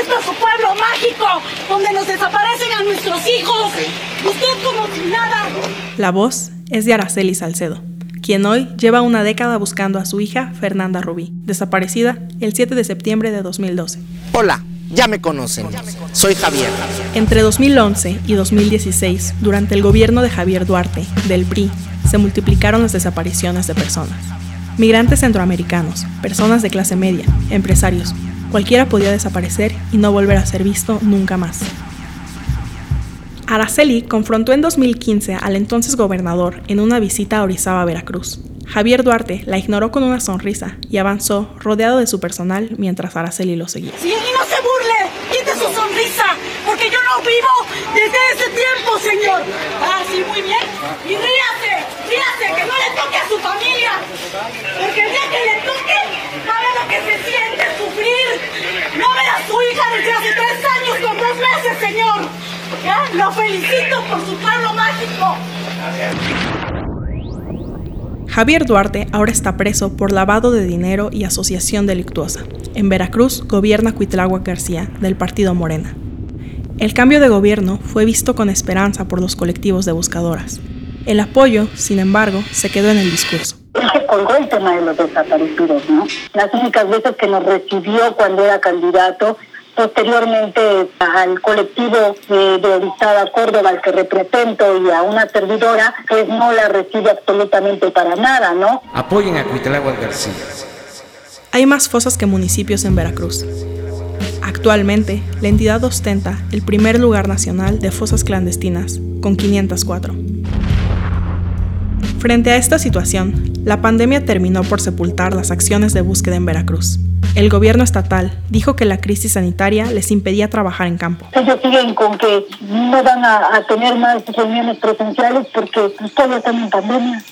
Esto es su pueblo mágico, donde nos desaparecen a nuestros hijos. Usted como si nada. La voz es de Araceli Salcedo, quien hoy lleva una década buscando a su hija Fernanda Rubí, desaparecida el 7 de septiembre de 2012. Hola, ya me conocen. Soy Javier. Entre 2011 y 2016, durante el gobierno de Javier Duarte, del PRI, se multiplicaron las desapariciones de personas. Migrantes centroamericanos, personas de clase media, empresarios, cualquiera podía desaparecer y no volver a ser visto nunca más. Araceli confrontó en 2015 al entonces gobernador en una visita a Orizaba, Veracruz. Javier Duarte la ignoró con una sonrisa y avanzó rodeado de su personal mientras Araceli lo seguía. Sí, y no se burle, quite su sonrisa, porque yo no vivo desde ese tiempo, señor. Ah, sí, muy bien. Y ríase, ríase, que no le toque a su familia. Porque el día que le toque, sabe lo que se siente sufrir. No ver a su hija desde hace tres años con dos meses, señor. Lo felicito por su pueblo mágico. Javier Duarte ahora está preso por lavado de dinero y asociación delictuosa. En Veracruz gobierna Cuitlagua García, del partido Morena. El cambio de gobierno fue visto con esperanza por los colectivos de buscadoras. El apoyo, sin embargo, se quedó en el discurso. Se colgó el tema de los desaparecidos, ¿no? Las únicas veces que nos recibió cuando era candidato, posteriormente al colectivo eh, de Orizaba Córdoba, al que represento, y a una servidora, pues no la recibe absolutamente para nada, ¿no? Apoyen a Cuitlagua García. Hay más fosas que municipios en Veracruz. Actualmente, la entidad ostenta el primer lugar nacional de fosas clandestinas, con 504. Frente a esta situación, la pandemia terminó por sepultar las acciones de búsqueda en Veracruz. El gobierno estatal dijo que la crisis sanitaria les impedía trabajar en campo. Ellos siguen con que no van a, a tener más reuniones presenciales porque pues, todavía están en pandemia.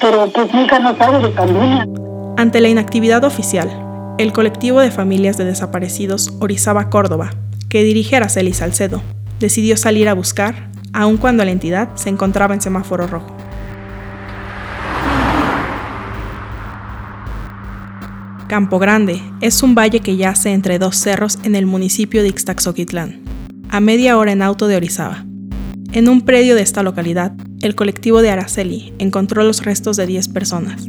Pero pues mi hija no sabe de pandemia. Ante la inactividad oficial, el colectivo de familias de desaparecidos Orizaba Córdoba, que dirige Araceli Salcedo, decidió salir a buscar, aun cuando la entidad se encontraba en semáforo rojo. Campo Grande es un valle que yace entre dos cerros en el municipio de Ixtaxoquitlán, a media hora en auto de Orizaba. En un predio de esta localidad, el colectivo de Araceli encontró los restos de 10 personas.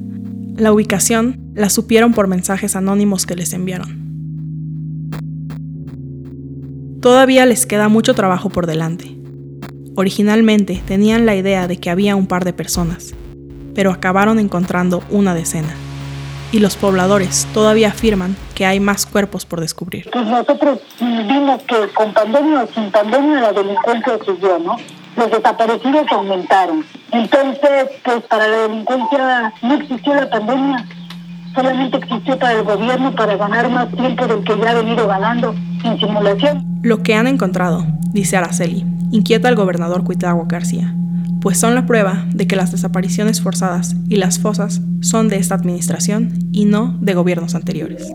La ubicación la supieron por mensajes anónimos que les enviaron. Todavía les queda mucho trabajo por delante. Originalmente tenían la idea de que había un par de personas, pero acabaron encontrando una decena y los pobladores todavía afirman que hay más cuerpos por descubrir. Pues nosotros vimos que con pandemia o sin pandemia la delincuencia subió, ¿no? Los desaparecidos aumentaron. Entonces, pues para la delincuencia no existió la pandemia, solamente existió para el gobierno para ganar más tiempo del que ya ha venido ganando en simulación. Lo que han encontrado, dice Araceli, inquieta al gobernador Cuitagua García, pues son la prueba de que las desapariciones forzadas y las fosas son de esta administración y no de gobiernos anteriores.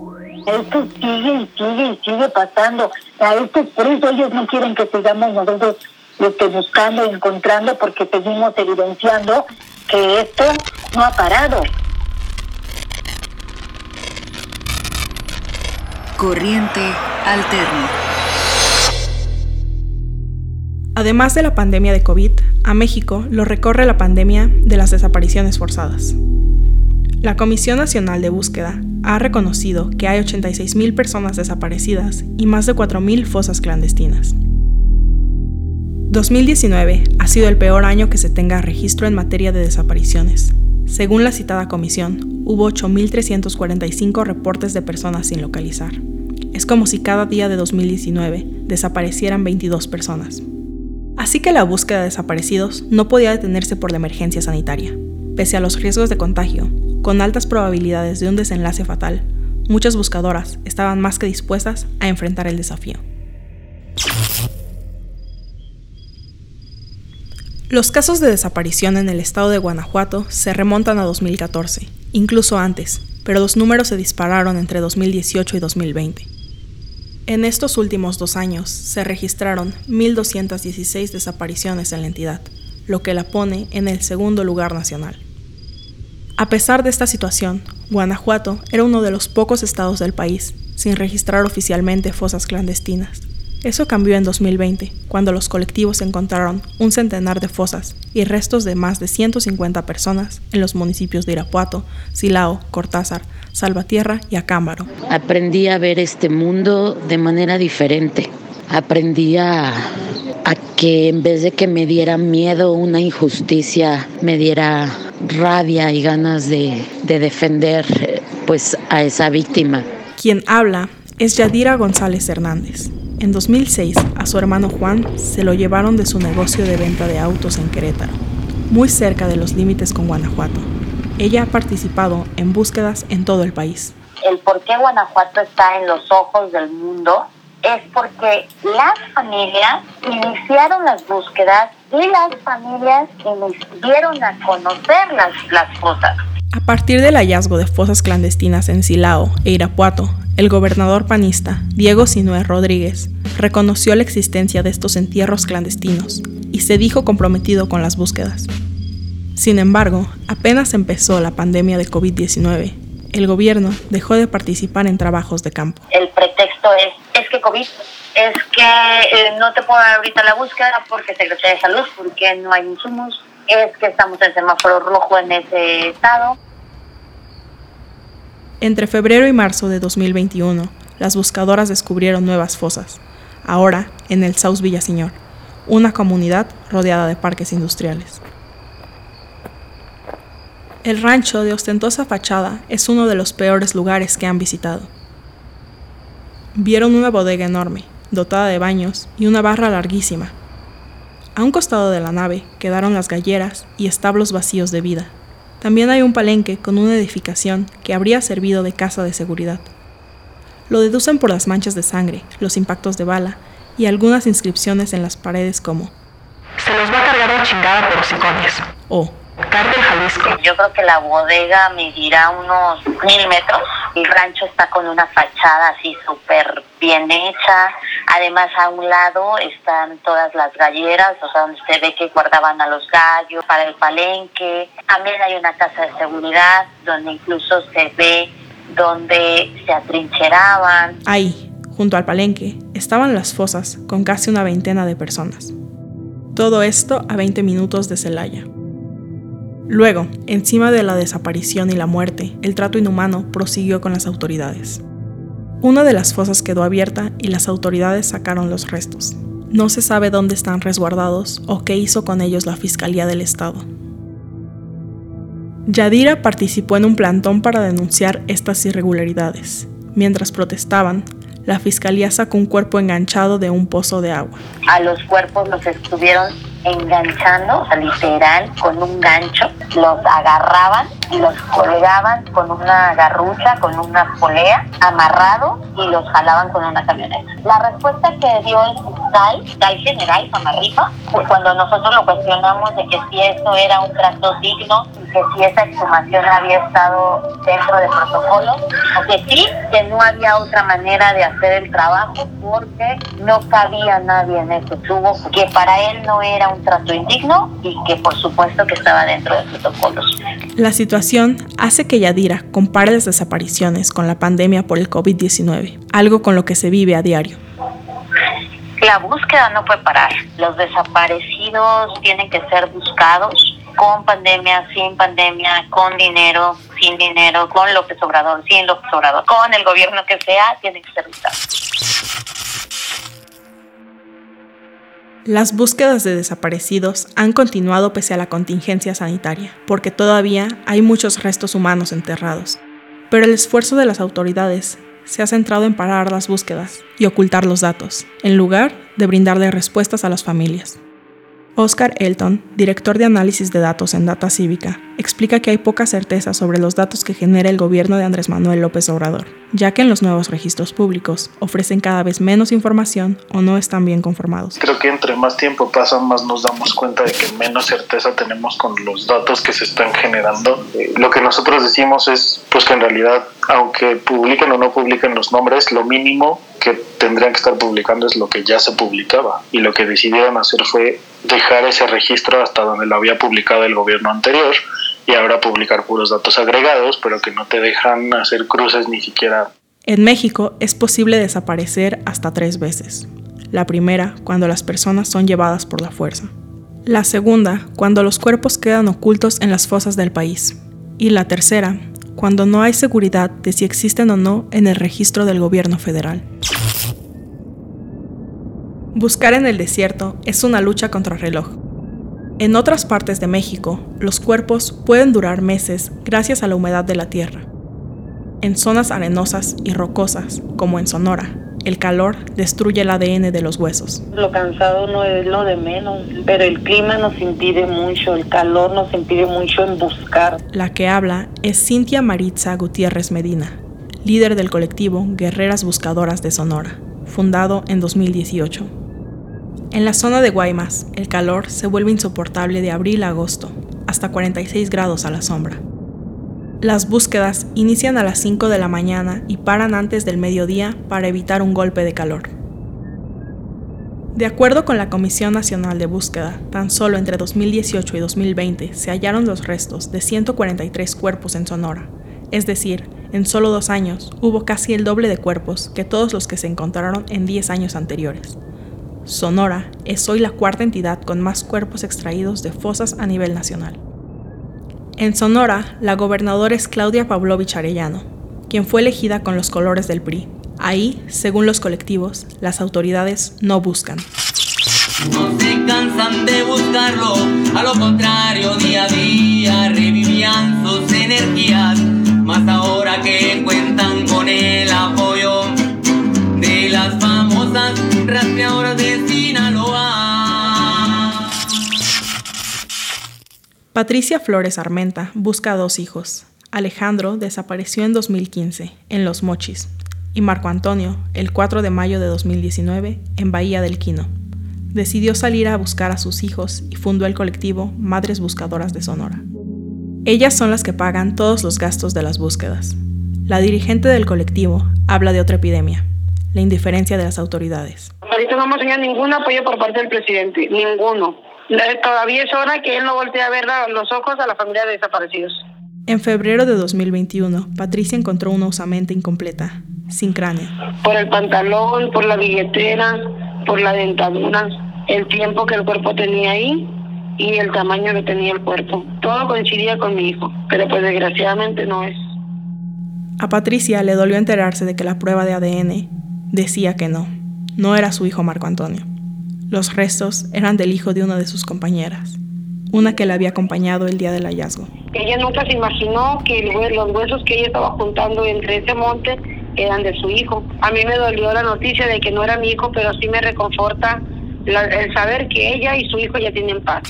Esto sigue y sigue y sigue pasando. A esto, por eso ellos no quieren que sigamos nosotros este, buscando, encontrando, porque seguimos evidenciando que esto no ha parado. Corriente Alterna. Además de la pandemia de COVID, a México lo recorre la pandemia de las desapariciones forzadas. La Comisión Nacional de Búsqueda ha reconocido que hay 86.000 personas desaparecidas y más de 4.000 fosas clandestinas. 2019 ha sido el peor año que se tenga registro en materia de desapariciones. Según la citada comisión, hubo 8.345 reportes de personas sin localizar. Es como si cada día de 2019 desaparecieran 22 personas. Así que la búsqueda de desaparecidos no podía detenerse por la emergencia sanitaria. Pese a los riesgos de contagio, con altas probabilidades de un desenlace fatal, muchas buscadoras estaban más que dispuestas a enfrentar el desafío. Los casos de desaparición en el estado de Guanajuato se remontan a 2014, incluso antes, pero los números se dispararon entre 2018 y 2020. En estos últimos dos años se registraron 1.216 desapariciones en la entidad, lo que la pone en el segundo lugar nacional. A pesar de esta situación, Guanajuato era uno de los pocos estados del país sin registrar oficialmente fosas clandestinas. Eso cambió en 2020, cuando los colectivos encontraron un centenar de fosas y restos de más de 150 personas en los municipios de Irapuato, Silao, Cortázar, Salvatierra y Acámbaro. Aprendí a ver este mundo de manera diferente. Aprendí a, a que en vez de que me diera miedo una injusticia, me diera rabia y ganas de, de defender eh, pues a esa víctima. Quien habla es Yadira González Hernández. En 2006, a su hermano Juan se lo llevaron de su negocio de venta de autos en Querétaro, muy cerca de los límites con Guanajuato. Ella ha participado en búsquedas en todo el país. El por qué Guanajuato está en los ojos del mundo es porque las familias iniciaron las búsquedas y las familias dieron a conocer las, las fosas. A partir del hallazgo de fosas clandestinas en Silao e Irapuato, el gobernador panista, Diego Sinué Rodríguez, reconoció la existencia de estos entierros clandestinos y se dijo comprometido con las búsquedas. Sin embargo, apenas empezó la pandemia de COVID-19, el gobierno dejó de participar en trabajos de campo. El pretexto es, es que COVID, es que eh, no te puedo dar ahorita la búsqueda porque Secretaría de Salud, porque no hay insumos, es que estamos en semáforo rojo en ese estado. Entre febrero y marzo de 2021, las buscadoras descubrieron nuevas fosas, ahora en el South Villaseñor, una comunidad rodeada de parques industriales. El rancho de ostentosa fachada es uno de los peores lugares que han visitado. Vieron una bodega enorme, dotada de baños y una barra larguísima. A un costado de la nave quedaron las galleras y establos vacíos de vida. También hay un palenque con una edificación que habría servido de casa de seguridad. Lo deducen por las manchas de sangre, los impactos de bala y algunas inscripciones en las paredes como Se los va a cargar la chingada por hocicones. o Cártel Jalisco. Yo creo que la bodega medirá unos mil metros. El rancho está con una fachada así súper bien hecha. Además, a un lado están todas las galleras, o sea, donde se ve que guardaban a los gallos para el palenque. También hay una casa de seguridad donde incluso se ve donde se atrincheraban. Ahí, junto al palenque, estaban las fosas con casi una veintena de personas. Todo esto a 20 minutos de Celaya. Luego, encima de la desaparición y la muerte, el trato inhumano prosiguió con las autoridades. Una de las fosas quedó abierta y las autoridades sacaron los restos. No se sabe dónde están resguardados o qué hizo con ellos la Fiscalía del Estado. Yadira participó en un plantón para denunciar estas irregularidades. Mientras protestaban, la Fiscalía sacó un cuerpo enganchado de un pozo de agua. A los cuerpos los estuvieron enganchando, o sea, literal, con un gancho. Los agarraban y los colgaban con una garrucha, con una polea, amarrado y los jalaban con una camioneta. La respuesta que dio el fiscal, fiscal general Samarripa, pues cuando nosotros lo cuestionamos de que si eso era un trato digno que si esa exhumación había estado dentro del protocolo, o que sí, que no había otra manera de hacer el trabajo porque no cabía nadie en ese tubo, que para él no era un trato indigno y que por supuesto que estaba dentro de protocolos. La situación hace que Yadira compare las desapariciones con la pandemia por el COVID-19, algo con lo que se vive a diario. La búsqueda no puede parar. Los desaparecidos tienen que ser buscados con pandemia, sin pandemia, con dinero, sin dinero, con López Obrador, sin López Obrador, con el gobierno que sea, tienen que ser buscados. Las búsquedas de desaparecidos han continuado pese a la contingencia sanitaria, porque todavía hay muchos restos humanos enterrados. Pero el esfuerzo de las autoridades se ha centrado en parar las búsquedas y ocultar los datos, en lugar de brindarle respuestas a las familias. Oscar Elton, director de análisis de datos en Data Cívica, explica que hay poca certeza sobre los datos que genera el gobierno de Andrés Manuel López Obrador, ya que en los nuevos registros públicos ofrecen cada vez menos información o no están bien conformados. Creo que entre más tiempo pasa, más nos damos cuenta de que menos certeza tenemos con los datos que se están generando. Eh, lo que nosotros decimos es pues que en realidad, aunque publiquen o no publiquen los nombres, lo mínimo que tendrían que estar publicando es lo que ya se publicaba y lo que decidieron hacer fue dejar ese registro hasta donde lo había publicado el gobierno anterior y ahora publicar puros datos agregados, pero que no te dejan hacer cruces ni siquiera. En México es posible desaparecer hasta tres veces. La primera, cuando las personas son llevadas por la fuerza. La segunda, cuando los cuerpos quedan ocultos en las fosas del país. Y la tercera, cuando no hay seguridad de si existen o no en el registro del gobierno federal. Buscar en el desierto es una lucha contra reloj. En otras partes de México, los cuerpos pueden durar meses gracias a la humedad de la tierra. En zonas arenosas y rocosas, como en Sonora, el calor destruye el ADN de los huesos. Lo cansado no es lo de menos, pero el clima nos impide mucho, el calor nos impide mucho en buscar. La que habla es Cintia Maritza Gutiérrez Medina, líder del colectivo Guerreras Buscadoras de Sonora, fundado en 2018. En la zona de Guaymas, el calor se vuelve insoportable de abril a agosto, hasta 46 grados a la sombra. Las búsquedas inician a las 5 de la mañana y paran antes del mediodía para evitar un golpe de calor. De acuerdo con la Comisión Nacional de Búsqueda, tan solo entre 2018 y 2020 se hallaron los restos de 143 cuerpos en Sonora, es decir, en solo dos años hubo casi el doble de cuerpos que todos los que se encontraron en 10 años anteriores. Sonora es hoy la cuarta entidad con más cuerpos extraídos de fosas a nivel nacional. En Sonora, la gobernadora es Claudia Pavlovich Arellano, quien fue elegida con los colores del PRI. Ahí, según los colectivos, las autoridades no buscan. No se cansan de buscarlo, a lo contrario, Patricia Flores Armenta busca dos hijos. Alejandro desapareció en 2015 en Los Mochis y Marco Antonio el 4 de mayo de 2019 en Bahía del Quino. Decidió salir a buscar a sus hijos y fundó el colectivo Madres Buscadoras de Sonora. Ellas son las que pagan todos los gastos de las búsquedas. La dirigente del colectivo habla de otra epidemia, la indiferencia de las autoridades. Ahorita no hemos tenido ningún apoyo por parte del presidente, ninguno. Todavía es hora que él no voltee a ver los ojos a la familia de desaparecidos. En febrero de 2021, Patricia encontró una osamenta incompleta, sin cráneo. Por el pantalón, por la billetera, por la dentadura, el tiempo que el cuerpo tenía ahí y el tamaño que tenía el cuerpo. Todo coincidía con mi hijo, pero pues desgraciadamente no es. A Patricia le dolió enterarse de que la prueba de ADN decía que no, no era su hijo Marco Antonio. Los restos eran del hijo de una de sus compañeras, una que la había acompañado el día del hallazgo. Ella nunca se imaginó que los huesos que ella estaba juntando entre ese monte eran de su hijo. A mí me dolió la noticia de que no era mi hijo, pero sí me reconforta el saber que ella y su hijo ya tienen paz.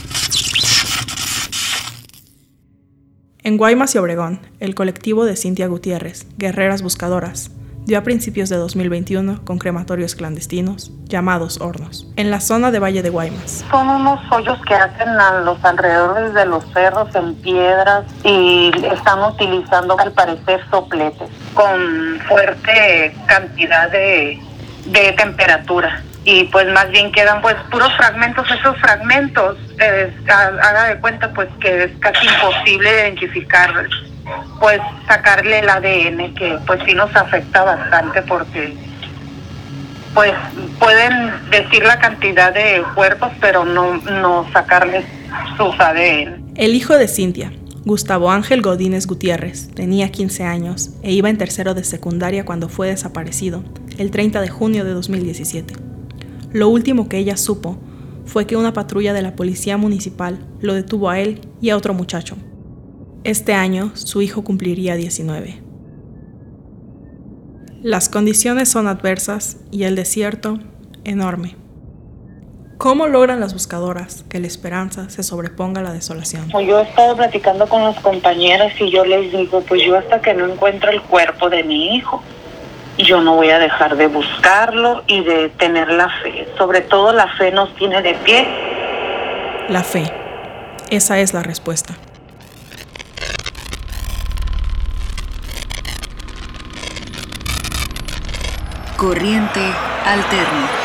En Guaymas y Obregón, el colectivo de Cintia Gutiérrez, Guerreras Buscadoras, dio a principios de 2021 con crematorios clandestinos llamados hornos, en la zona de Valle de Guaymas. Son unos hoyos que hacen a los alrededores de los cerros en piedras y están utilizando al parecer sopletes con fuerte cantidad de, de temperatura. Y pues más bien quedan pues puros fragmentos, esos fragmentos, eh, haga de cuenta pues que es casi imposible identificar pues sacarle el ADN que pues sí nos afecta bastante porque pues pueden decir la cantidad de cuerpos pero no, no sacarles sus ADN. El hijo de Cintia, Gustavo Ángel Godínez Gutiérrez, tenía 15 años e iba en tercero de secundaria cuando fue desaparecido, el 30 de junio de 2017. Lo último que ella supo fue que una patrulla de la policía municipal lo detuvo a él y a otro muchacho, este año su hijo cumpliría 19. Las condiciones son adversas y el desierto enorme. ¿Cómo logran las buscadoras que la esperanza se sobreponga a la desolación? Yo he estado platicando con las compañeras y yo les digo, pues yo hasta que no encuentre el cuerpo de mi hijo, yo no voy a dejar de buscarlo y de tener la fe. Sobre todo la fe nos tiene de pie. La fe. Esa es la respuesta. Corriente Alterna.